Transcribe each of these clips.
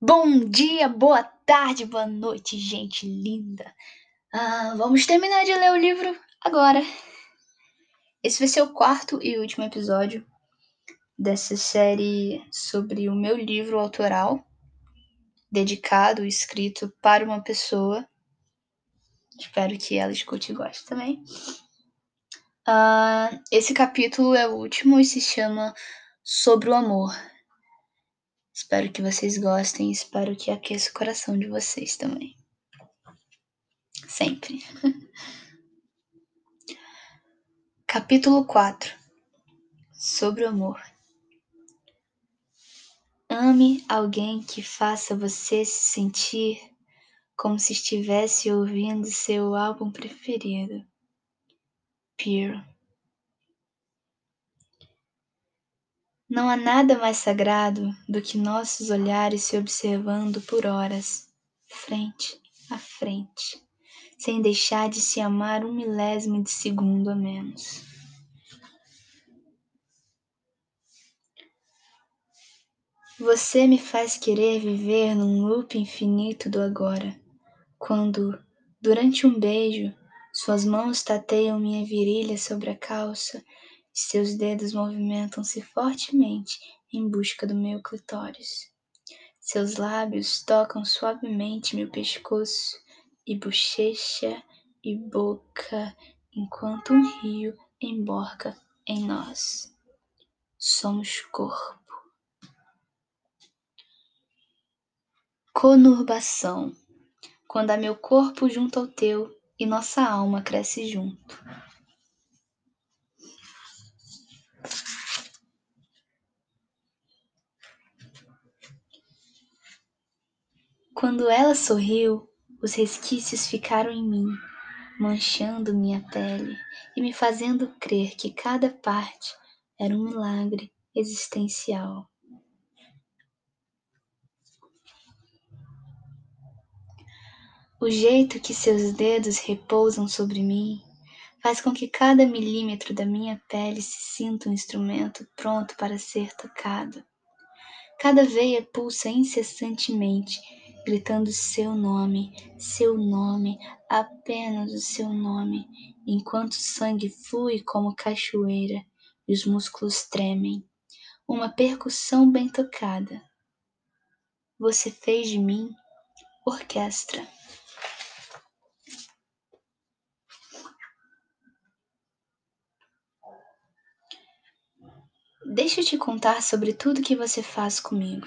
Bom dia, boa tarde, boa noite, gente linda. Ah, vamos terminar de ler o livro agora. Esse vai ser o quarto e último episódio dessa série sobre o meu livro autoral, dedicado, escrito para uma pessoa. Espero que ela escute e goste também. Ah, esse capítulo é o último e se chama Sobre o Amor. Espero que vocês gostem, espero que aqueça o coração de vocês também. Sempre. Capítulo 4 Sobre o amor. Ame alguém que faça você se sentir como se estivesse ouvindo seu álbum preferido. Pierre. Não há nada mais sagrado do que nossos olhares se observando por horas, frente a frente, sem deixar de se amar um milésimo de segundo a menos. Você me faz querer viver num loop infinito do agora, quando, durante um beijo, suas mãos tateiam minha virilha sobre a calça seus dedos movimentam-se fortemente em busca do meu clitóris. Seus lábios tocam suavemente meu pescoço e bochecha e boca enquanto um rio emborca em nós. Somos corpo. Conurbação. Quando há meu corpo junto ao teu e nossa alma cresce junto. Quando ela sorriu, os resquícios ficaram em mim, manchando minha pele e me fazendo crer que cada parte era um milagre existencial. O jeito que seus dedos repousam sobre mim faz com que cada milímetro da minha pele se sinta um instrumento pronto para ser tocado. Cada veia pulsa incessantemente gritando seu nome, seu nome, apenas o seu nome, enquanto o sangue flui como cachoeira e os músculos tremem. Uma percussão bem tocada. Você fez de mim orquestra. Deixa eu te contar sobre tudo que você faz comigo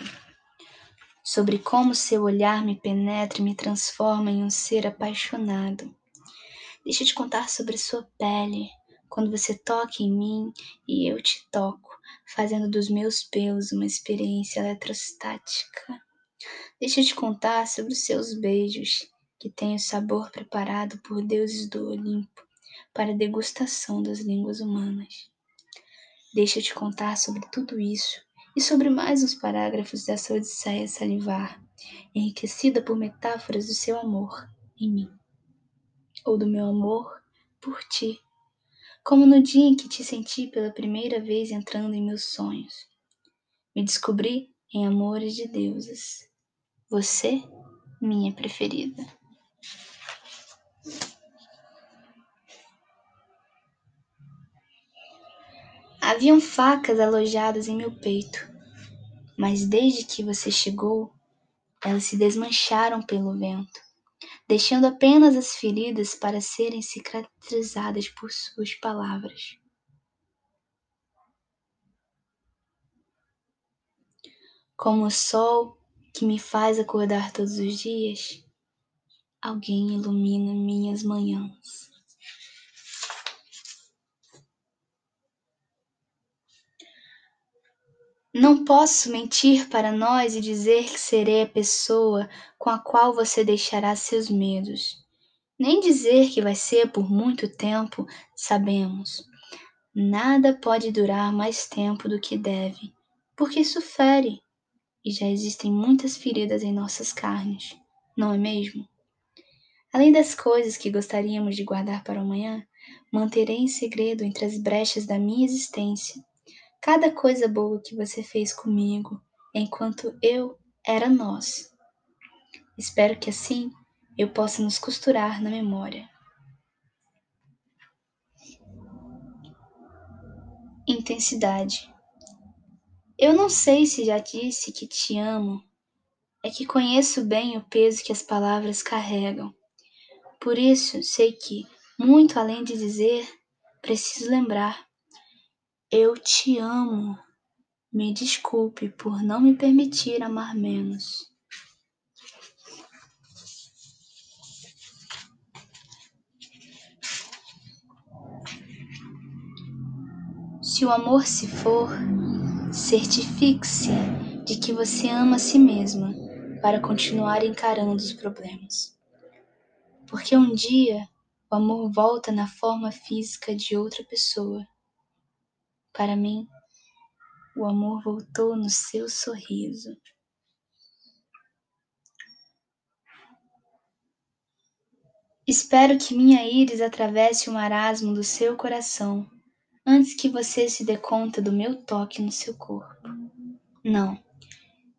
sobre como seu olhar me penetra e me transforma em um ser apaixonado. Deixa eu te contar sobre sua pele, quando você toca em mim e eu te toco, fazendo dos meus pelos uma experiência eletrostática. Deixa eu te contar sobre os seus beijos, que têm o sabor preparado por deuses do Olimpo para degustação das línguas humanas. Deixa eu te contar sobre tudo isso e sobre mais uns parágrafos dessa odisseia salivar, enriquecida por metáforas do seu amor em mim, ou do meu amor por ti, como no dia em que te senti pela primeira vez entrando em meus sonhos. Me descobri em amores de deusas. Você, minha preferida. Haviam facas alojadas em meu peito, mas desde que você chegou, elas se desmancharam pelo vento, deixando apenas as feridas para serem cicatrizadas por suas palavras. Como o sol que me faz acordar todos os dias, alguém ilumina minhas manhãs. Não posso mentir para nós e dizer que serei a pessoa com a qual você deixará seus medos. Nem dizer que vai ser por muito tempo, sabemos. Nada pode durar mais tempo do que deve, porque isso fere, e já existem muitas feridas em nossas carnes, não é mesmo? Além das coisas que gostaríamos de guardar para amanhã, manterei em segredo entre as brechas da minha existência cada coisa boa que você fez comigo enquanto eu era nós. Espero que assim eu possa nos costurar na memória. Intensidade. Eu não sei se já disse que te amo, é que conheço bem o peso que as palavras carregam. Por isso, sei que, muito além de dizer, preciso lembrar. Eu te amo. Me desculpe por não me permitir amar menos. Se o amor se for, certifique-se de que você ama a si mesma para continuar encarando os problemas. Porque um dia o amor volta na forma física de outra pessoa. Para mim, o amor voltou no seu sorriso. Espero que minha íris atravesse o marasmo do seu coração antes que você se dê conta do meu toque no seu corpo. Não,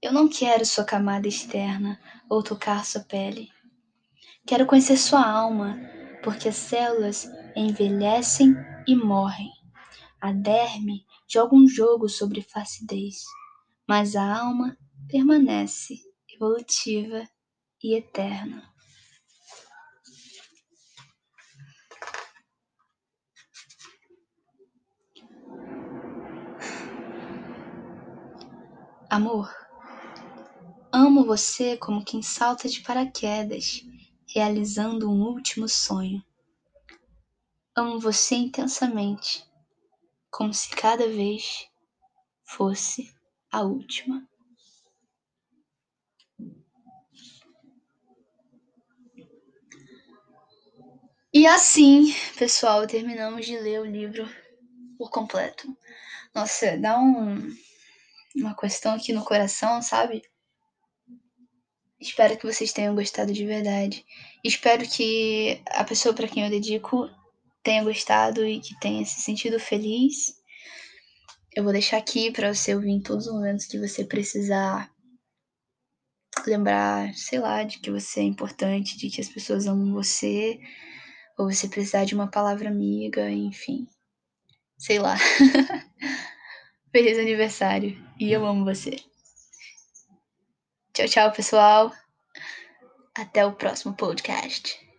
eu não quero sua camada externa ou tocar sua pele. Quero conhecer sua alma, porque as células envelhecem e morrem. A derme joga um jogo sobre facidez, mas a alma permanece evolutiva e eterna. Amor, amo você como quem salta de paraquedas, realizando um último sonho. Amo você intensamente, como se cada vez fosse a última. E assim, pessoal, terminamos de ler o livro por completo. Nossa, dá um uma questão aqui no coração, sabe? Espero que vocês tenham gostado de verdade. Espero que a pessoa para quem eu dedico tenha gostado e que tenha se sentido feliz. Eu vou deixar aqui para você ouvir em todos os momentos que você precisar lembrar, sei lá, de que você é importante, de que as pessoas amam você, ou você precisar de uma palavra amiga, enfim. Sei lá. Feliz aniversário e eu amo você. Tchau, tchau, pessoal. Até o próximo podcast.